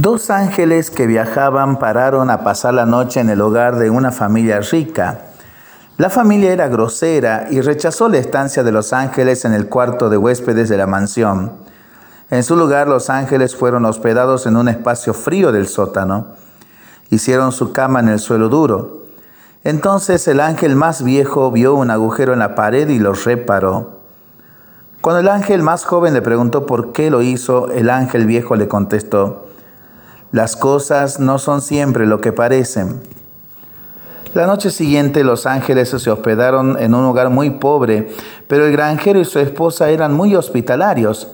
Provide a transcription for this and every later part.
Dos ángeles que viajaban pararon a pasar la noche en el hogar de una familia rica. La familia era grosera y rechazó la estancia de los ángeles en el cuarto de huéspedes de la mansión. En su lugar, los ángeles fueron hospedados en un espacio frío del sótano. Hicieron su cama en el suelo duro. Entonces el ángel más viejo vio un agujero en la pared y lo reparó. Cuando el ángel más joven le preguntó por qué lo hizo, el ángel viejo le contestó, las cosas no son siempre lo que parecen. La noche siguiente los ángeles se hospedaron en un lugar muy pobre, pero el granjero y su esposa eran muy hospitalarios.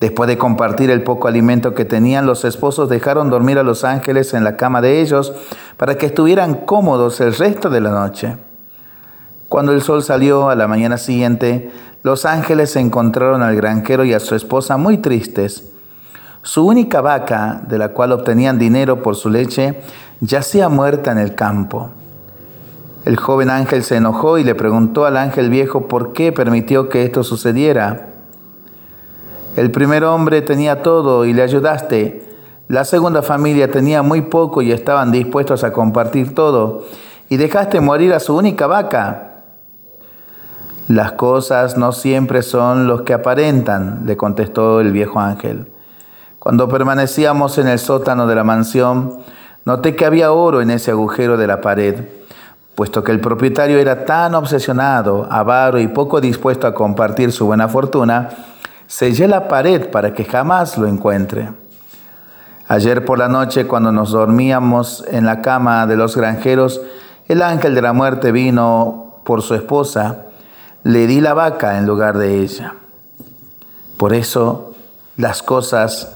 Después de compartir el poco alimento que tenían, los esposos dejaron dormir a los ángeles en la cama de ellos para que estuvieran cómodos el resto de la noche. Cuando el sol salió a la mañana siguiente, los ángeles encontraron al granjero y a su esposa muy tristes. Su única vaca, de la cual obtenían dinero por su leche, yacía muerta en el campo. El joven ángel se enojó y le preguntó al ángel viejo por qué permitió que esto sucediera. El primer hombre tenía todo y le ayudaste. La segunda familia tenía muy poco y estaban dispuestos a compartir todo. Y dejaste morir a su única vaca. Las cosas no siempre son los que aparentan, le contestó el viejo ángel. Cuando permanecíamos en el sótano de la mansión, noté que había oro en ese agujero de la pared, puesto que el propietario era tan obsesionado, avaro y poco dispuesto a compartir su buena fortuna, sellé la pared para que jamás lo encuentre. Ayer por la noche, cuando nos dormíamos en la cama de los granjeros, el ángel de la muerte vino por su esposa, le di la vaca en lugar de ella. Por eso las cosas